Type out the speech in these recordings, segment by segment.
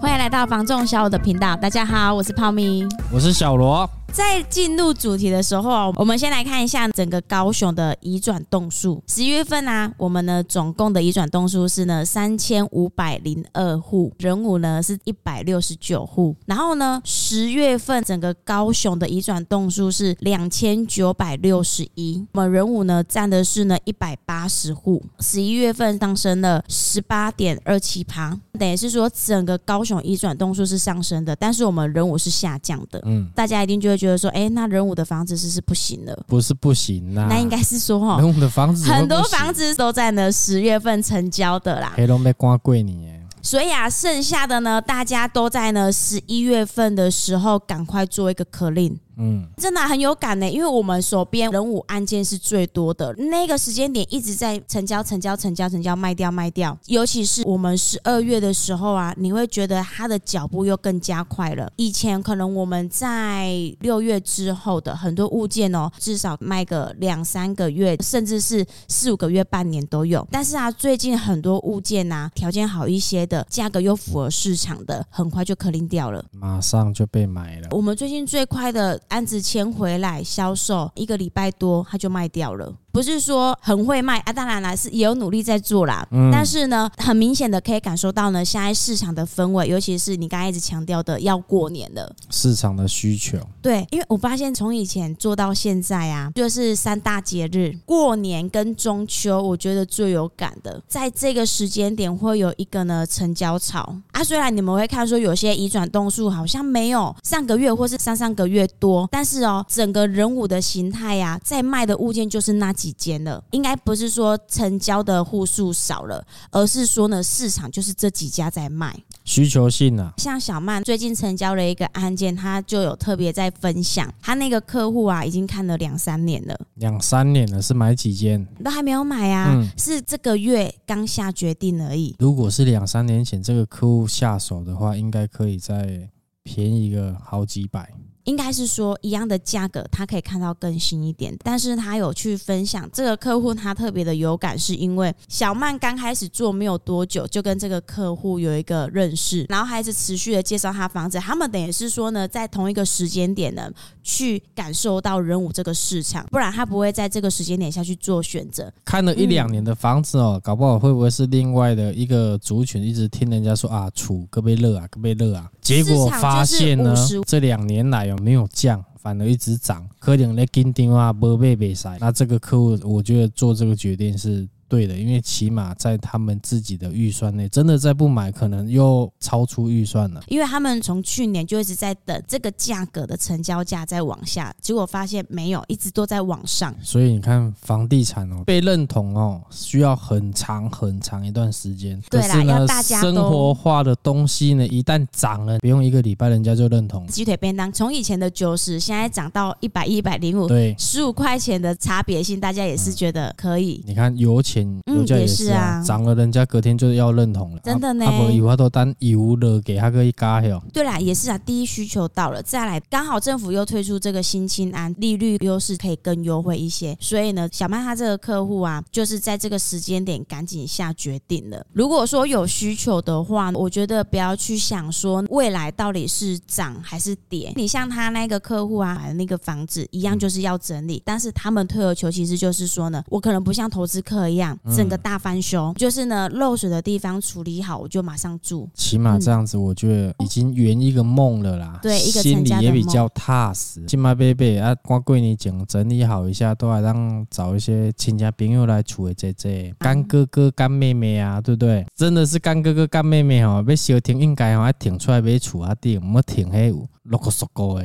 欢迎来到房仲小五的频道，大家好，我是泡咪，我是小罗。在进入主题的时候，我们先来看一下整个高雄的移转栋数。十一月份呢、啊，我们呢总共的移转栋数是呢三千五百零二户，人五呢是一百六十九户。然后呢，十月份整个高雄的移转栋数是两千九百六十一，我们人五呢占的是呢一百八十户。十一月份上升了十八点二七趴，等于是说整个高雄移转栋数是上升的，但是我们人五是下降的。嗯，大家一定就会觉得。觉得说，哎，那人武的房子是是不行了？不是不行啦，那应该是说，哈，人武的房子很多房子都在呢十月份成交的啦。黑龙被刮贵你，所以啊，剩下的呢，大家都在呢十一月份的时候赶快做一个 clean。嗯，真的很有感呢，因为我们手边人武案件是最多的，那个时间点一直在成交、成交、成交、成交，卖掉、卖掉。尤其是我们十二月的时候啊，你会觉得它的脚步又更加快了。以前可能我们在六月之后的很多物件哦，至少卖个两三个月，甚至是四五个月、半年都有。但是啊，最近很多物件啊，条件好一些的，价格又符合市场的，很快就可拎掉了，马上就被买了。我们最近最快的。案子签回来销售一个礼拜多，他就卖掉了。不是说很会卖啊，当然啦，是也有努力在做啦。嗯，但是呢，很明显的可以感受到呢，现在市场的氛围，尤其是你刚才一直强调的要过年了，市场的需求。对，因为我发现从以前做到现在啊，就是三大节日，过年跟中秋，我觉得最有感的，在这个时间点会有一个呢成交潮啊。虽然你们会看说有些移转动数好像没有上个月或是上上个月多，但是哦，整个人物的形态呀，在卖的物件就是那几。几间了，应该不是说成交的户数少了，而是说呢，市场就是这几家在卖，需求性啊。像小曼最近成交了一个案件，她就有特别在分享，他那个客户啊，已经看了两三年了，两三年了，是买几间？都还没有买啊，嗯、是这个月刚下决定而已。如果是两三年前这个客户下手的话，应该可以再便宜个好几百。应该是说一样的价格，他可以看到更新一点，但是他有去分享这个客户，他特别的有感，是因为小曼刚开始做没有多久，就跟这个客户有一个认识，然后还是持续的介绍他房子，他们等于是说呢，在同一个时间点呢，去感受到仁武这个市场，不然他不会在这个时间点下去做选择。看了一两年的房子哦，搞不好会不会是另外的一个族群，一直听人家说啊，厝可别热啊，可别热啊，结果发现呢，这两年来哦。没有降，反而一直涨，可能咧紧张啊，无买袂使。那这个客户，我觉得做这个决定是。对的，因为起码在他们自己的预算内，真的再不买，可能又超出预算了。因为他们从去年就一直在等这个价格的成交价在往下，结果发现没有，一直都在往上。所以你看，房地产哦，被认同哦，需要很长很长一段时间。对啦，要大家生活化的东西呢，一旦涨了，不用一个礼拜，人家就认同。鸡腿便当从以前的九十，现在涨到一百一百零五，对，十五块钱的差别性，大家也是觉得可以。嗯、你看油钱。油价也是啊，涨了，人家隔天就要认同了。真的呢，他不以后都当油了给他个一加哟。对啦，也是啊，第一需求到了，再来刚好政府又推出这个新青安，利率优势可以更优惠一些，所以呢，小曼他这个客户啊，就是在这个时间点赶紧下决定了。如果说有需求的话，我觉得不要去想说未来到底是涨还是跌。你像他那个客户啊，买的那个房子一样，就是要整理，但是他们退而求其次，就是说呢，我可能不像投资客一样整个大翻修，就是呢漏水的地方处理好，我就马上住。起码这样子，我觉得已经圆一个梦了啦。对，一个心里也比较踏实。起码贝贝啊，光贵你整整理好一下，都还让找一些亲戚朋友来处理这这。干哥哥、干妹妹啊，对不对？真的是干哥哥、干妹妹哦，要小停应该哦，要停出来买厝啊，顶，莫停黑五。logo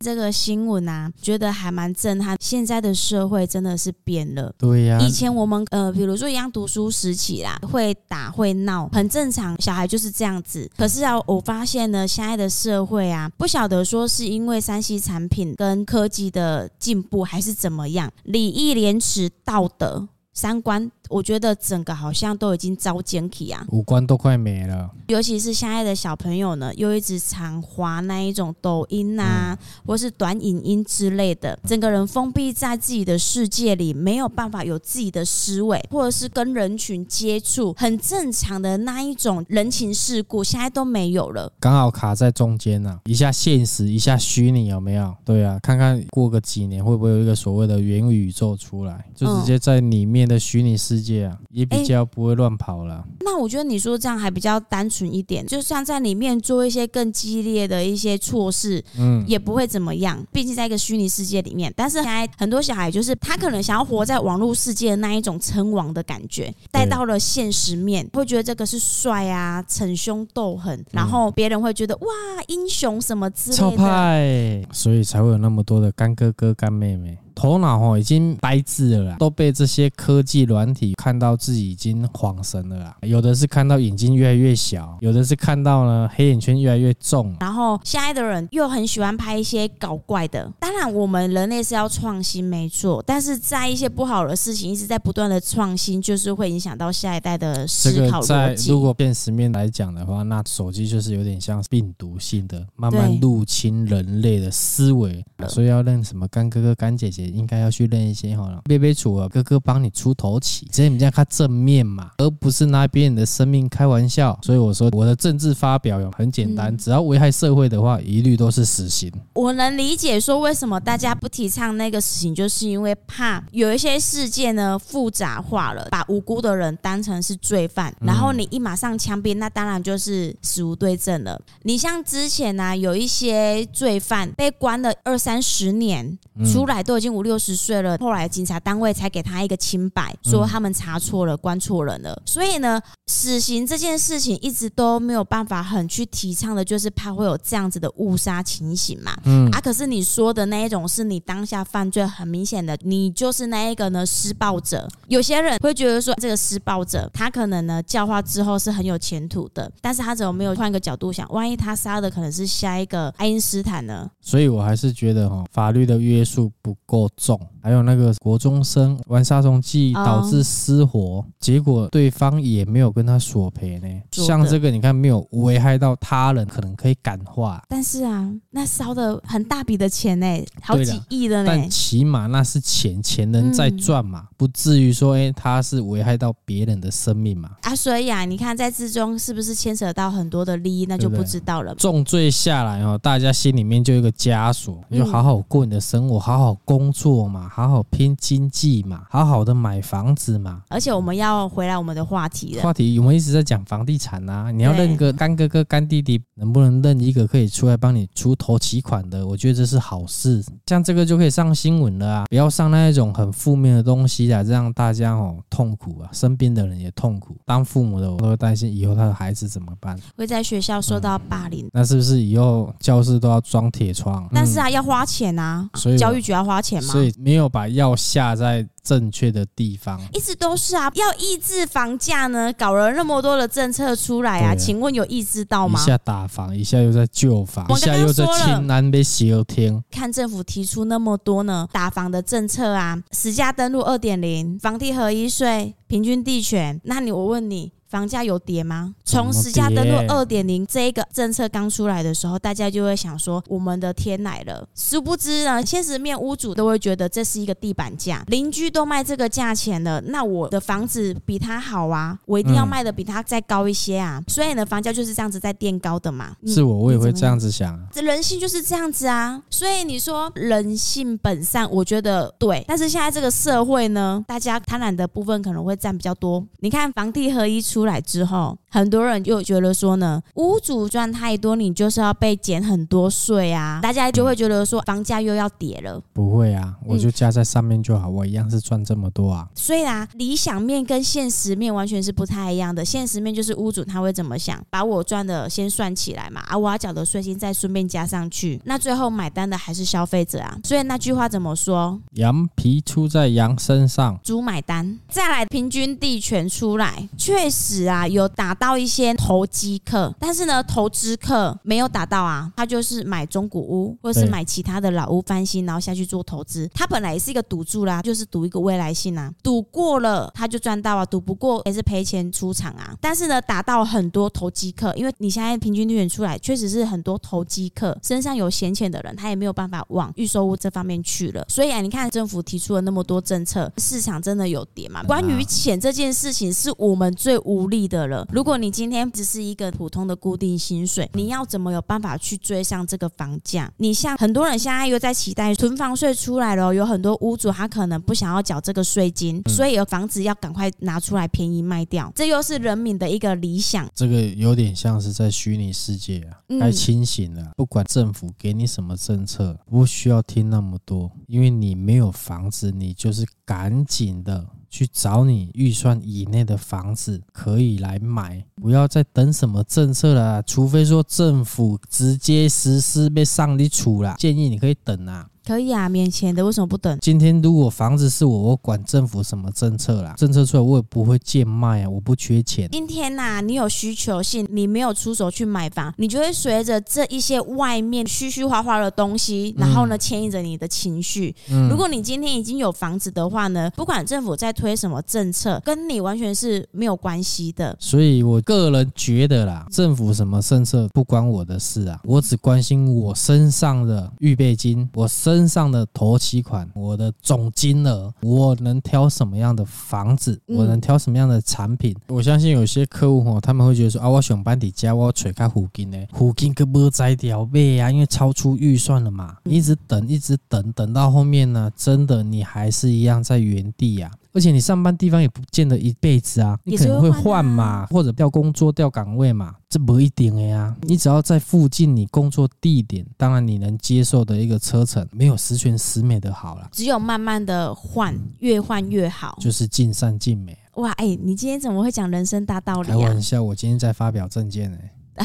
这个新闻啊，觉得还蛮震撼。现在的社会真的是变了。对呀、啊，以前我们呃，比比如说一样读书时期啦，会打会闹，很正常，小孩就是这样子。可是啊，我发现呢，现在的社会啊，不晓得说是因为山西产品跟科技的进步，还是怎么样，礼义廉耻、道德、三观我觉得整个好像都已经遭奸体啊，五官都快没了。尤其是现在的小朋友呢，又一直常滑那一种抖音啊，嗯、或是短影音之类的，整个人封闭在自己的世界里，没有办法有自己的思维，或者是跟人群接触，很正常的那一种人情世故，现在都没有了。刚好卡在中间呢、啊，一下现实，一下虚拟，有没有？对啊，看看过个几年会不会有一个所谓的元宇宙出来，就直接在里面的虚拟世界啊，也比较不会乱跑了。那我觉得你说这样还比较单纯一点，就算在里面做一些更激烈的一些措施，嗯，也不会怎么样。毕竟在一个虚拟世界里面，但是现在很多小孩就是他可能想要活在网络世界的那一种称王的感觉，带到了现实面，会觉得这个是帅啊，逞凶斗狠，然后别人会觉得哇，英雄什么之类的，超派，所以才会有那么多的干哥哥、干妹妹。头脑哦已经呆滞了啦，都被这些科技软体看到自己已经恍神了啦。有的是看到眼睛越来越小，有的是看到呢黑眼圈越来越重。然后现在的人又很喜欢拍一些搞怪的。当然，我们人类是要创新没错，但是在一些不好的事情一直在不断的创新，就是会影响到下一代的思考逻辑。在如果现实面来讲的话，那手机就是有点像病毒性的，慢慢入侵人类的思维，所以要认什么干哥哥、干姐姐。应该要去认一些好了，别别处啊，哥哥帮你出头起，所以你这样看正面嘛，而不是拿别人的生命开玩笑。所以我说我的政治发表有很简单，只要危害社会的话，一律都是死刑。我能理解说为什么大家不提倡那个死刑，就是因为怕有一些事件呢复杂化了，把无辜的人当成是罪犯，然后你一马上枪毙，那当然就是死无对证了。你像之前呢、啊，有一些罪犯被关了二三十年，出来都已经。五六十岁了，后来警察单位才给他一个清白，说他们查错了，关错人了。所以呢，死刑这件事情一直都没有办法很去提倡的，就是怕会有这样子的误杀情形嘛。嗯啊，可是你说的那一种，是你当下犯罪很明显的，你就是那一个呢施暴者。有些人会觉得说，这个施暴者他可能呢教化之后是很有前途的，但是他怎么没有换个角度想，万一他杀的可能是下一个爱因斯坦呢？所以我还是觉得哈，法律的约束不够。重，还有那个国中生玩杀虫剂导致失火，结果对方也没有跟他索赔呢。像这个，你看没有危害到他人，可能可以感化。但是啊，那烧的很大笔的钱呢，好几亿的呢。但起码那是钱，钱能再赚嘛，不至于说，哎，他是危害到别人的生命嘛。啊，所以啊，你看在之中是不是牵扯到很多的利益，那就不知道了。重罪下来哦，大家心里面就有一个枷锁，就好好过你的生活，好好工。作嘛，好好拼经济嘛，好好的买房子嘛。而且我们要回来我们的话题了。话题我们一直在讲房地产啊，你要认个干哥哥、干弟弟，能不能认一个可以出来帮你出头期款的？我觉得这是好事。像这个就可以上新闻了啊！不要上那一种很负面的东西啊，让大家哦痛苦啊，身边的人也痛苦。当父母的我都会担心以后他的孩子怎么办？会在学校受到霸凌。嗯，那是不是以后教室都要装铁窗？但是啊，要花钱啊，所以教育局要花钱嘛。所以没有把药下在正确的地方，一直都是啊。要抑制房价呢，搞了那么多的政策出来啊，请问有抑制到吗？一下打房，一下又在救房，一下又在清南被修天。看政府提出那么多呢打房的政策啊，实价登录二点零，房地合一税，平均地权。那你我问你。房价有跌吗？从实价登录二点零这一个政策刚出来的时候，大家就会想说：“我们的天来了！”殊不知呢，现实面屋主都会觉得这是一个地板价，邻居都卖这个价钱了，那我的房子比他好啊，我一定要卖的比他再高一些啊！嗯、所以呢，房价就是这样子在垫高的嘛。是我，我也会这样子想。这人性就是这样子啊！所以你说人性本善，我觉得对。但是现在这个社会呢，大家贪婪的部分可能会占比较多。你看房地合一出。出来之后，很多人就觉得说呢，屋主赚太多，你就是要被减很多税啊，大家就会觉得说房价又要跌了。不会啊，我就加在上面就好，我一样是赚这么多啊。虽然啊，理想面跟现实面完全是不太一样的。现实面就是屋主他会怎么想，把我赚的先算起来嘛，啊，我要缴的税金再顺便加上去，那最后买单的还是消费者啊。所以那句话怎么说？羊皮出在羊身上，猪买单。再来平均地权出来，确实。啊，有达到一些投机客，但是呢，投资客没有打到啊，他就是买中古屋或者是买其他的老屋翻新，然后下去做投资。他本来也是一个赌注啦，就是赌一个未来性啊，赌过了他就赚到啊，赌不过也是赔钱出场啊。但是呢，打到很多投机客，因为你现在平均利润出来，确实是很多投机客身上有闲钱的人，他也没有办法往预售屋这方面去了。所以啊，你看政府提出了那么多政策，市场真的有跌嘛？关于钱这件事情，是我们最无力的了。如果你今天只是一个普通的固定薪水，你要怎么有办法去追上这个房价？你像很多人现在又在期待囤房税出来了，有很多屋主他可能不想要缴这个税金，所以有房子要赶快拿出来便宜卖掉，这又是人民的一个理想。这个有点像是在虚拟世界啊，太清醒了。不管政府给你什么政策，不需要听那么多，因为你没有房子，你就是赶紧的。去找你预算以内的房子可以来买，不要再等什么政策了，除非说政府直接实施被上的处了，建议你可以等啊。可以啊，免钱的，为什么不等？今天如果房子是我，我管政府什么政策啦？政策出来我也不会贱卖啊，我不缺钱。今天呐、啊，你有需求性，你没有出手去买房，你就会随着这一些外面虚虚花花的东西，然后呢牵引着你的情绪。嗯、如果你今天已经有房子的话呢，不管政府在推什么政策，跟你完全是没有关系的。所以我个人觉得啦，政府什么政策不关我的事啊，我只关心我身上的预备金，我身。身上的头期款，我的总金额，我能挑什么样的房子，我能挑什么样的产品？我相信有些客户哦，他们会觉得说啊，我上班底家我揣开附近呢，附近可不摘掉呗啊，因为超出预算了嘛，一直等，一直等，等到后面呢，真的你还是一样在原地呀。而且你上班地方也不见得一辈子啊，你可能会换嘛，或者调工作、调岗位嘛，这不一定的呀。你只要在附近你工作地点，当然你能接受的一个车程，没有十全十美的好了。只有慢慢的换，越换越好，就是尽善尽美。哇，哎、欸，你今天怎么会讲人生大道理啊？开玩笑，我今天在发表政见呢。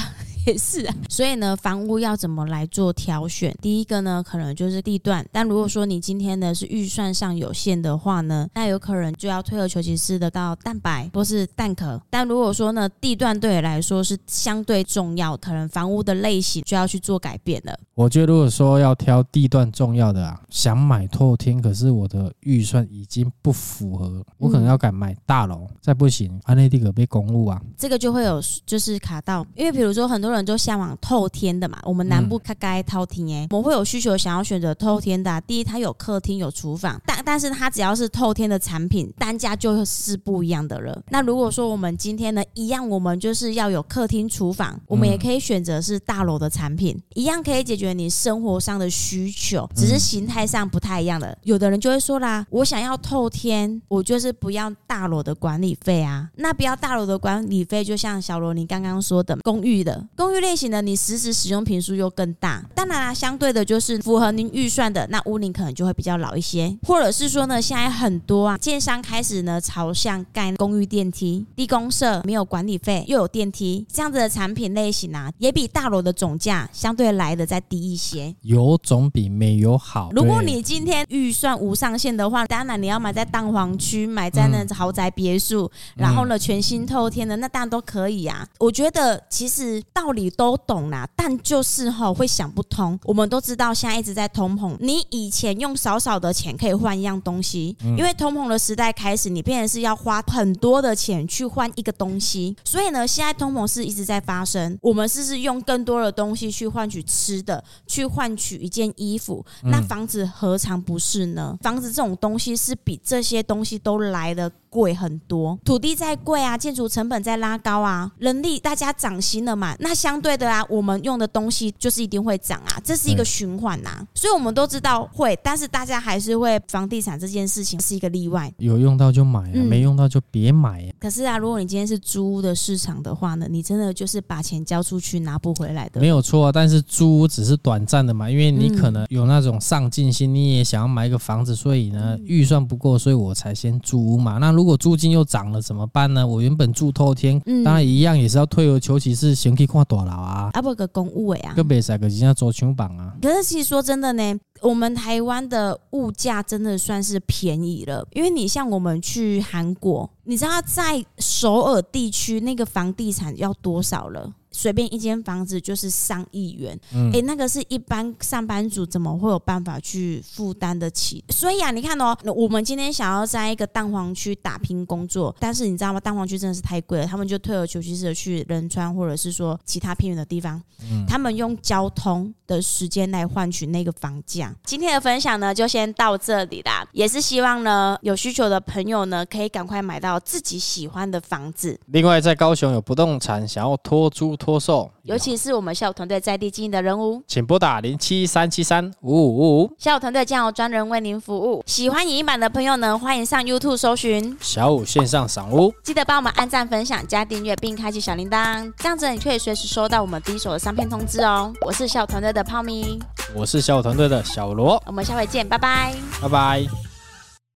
也是啊，所以呢，房屋要怎么来做挑选？第一个呢，可能就是地段。但如果说你今天呢是预算上有限的话呢，那有可能就要退而求其次的到蛋白或是蛋壳。但如果说呢，地段对你来说是相对重要，可能房屋的类型就要去做改变了。我觉得如果说要挑地段重要的啊，想买透天，可是我的预算已经不符合，我可能要改买大楼，再不行，安内地可被公务啊，这个就会有就是卡到，因为比如说很多。很多人就向往透天的嘛，我们南部开该透天哎，我们会有需求想要选择透天的、啊。第一，它有客厅有厨房，但但是它只要是透天的产品，单价就是不一样的了。那如果说我们今天呢，一样我们就是要有客厅厨房，我们也可以选择是大楼的产品，一样可以解决你生活上的需求，只是形态上不太一样的。有的人就会说啦，我想要透天，我就是不要大楼的管理费啊。那不要大楼的管理费，就像小罗你刚刚说的公寓的。公寓类型的，你实质使用频数又更大，当然啦，相对的就是符合您预算的，那屋龄可能就会比较老一些，或者是说呢，现在很多啊，建商开始呢朝向盖公寓电梯，低公设，没有管理费，又有电梯，这样子的产品类型啊，也比大楼的总价相对来的再低一些，有总比没有好。如果你今天预算无上限的话，当然你要买在蛋黄区，买在那豪宅别墅，嗯、然后呢全新透天的，那当然都可以啊。我觉得其实到。道理都懂啦，但就是吼会想不通。我们都知道现在一直在通膨，你以前用少少的钱可以换一样东西，因为通膨的时代开始，你变成是要花很多的钱去换一个东西。所以呢，现在通膨是一直在发生。我们是是用更多的东西去换取吃的，去换取一件衣服。那房子何尝不是呢？房子这种东西是比这些东西都来得贵很多。土地再贵啊，建筑成本在拉高啊，人力大家涨薪了嘛，那。相对的啊，我们用的东西就是一定会涨啊，这是一个循环呐，所以我们都知道会，但是大家还是会房地产这件事情是一个例外，有用到就买啊，没用到就别买啊。可是啊，如果你今天是租屋的市场的话呢，你真的就是把钱交出去拿不回来的。没有错啊，但是租屋只是短暂的嘛，因为你可能有那种上进心，你也想要买一个房子，所以呢预算不够，所以我才先租屋嘛。那如如果租金又涨了怎么办呢？我原本住透天，嗯、当然一样也是要退而求其次，先去看大楼啊，啊不个公务委啊，个别个人家做抢榜啊。可是其实说真的呢，我们台湾的物价真的算是便宜了，因为你像我们去韩国，你知道在首尔地区那个房地产要多少了？随便一间房子就是上亿元，哎、嗯欸，那个是一般上班族怎么会有办法去负担得起？所以啊，你看哦，我们今天想要在一个蛋黄区打拼工作，但是你知道吗？蛋黄区真的是太贵了，他们就退而求其次的去仁川或者是说其他偏远的地方，嗯、他们用交通的时间来换取那个房价。今天的分享呢，就先到这里啦，也是希望呢，有需求的朋友呢，可以赶快买到自己喜欢的房子。另外，在高雄有不动产想要托租。托售，尤其是我们校友团队在地经营的人物，请拨打零七三七三五五五。五，校友团队将有专人为您服务。喜欢影音版的朋友呢，欢迎上 YouTube 搜寻。小五线上赏屋，记得帮我们按赞、分享、加订阅，并开启小铃铛，这样子你可以随时收到我们第一手的商片通知哦。我是校友团队的泡咪，我是小友团队的小罗，我们下回见，拜拜，拜拜。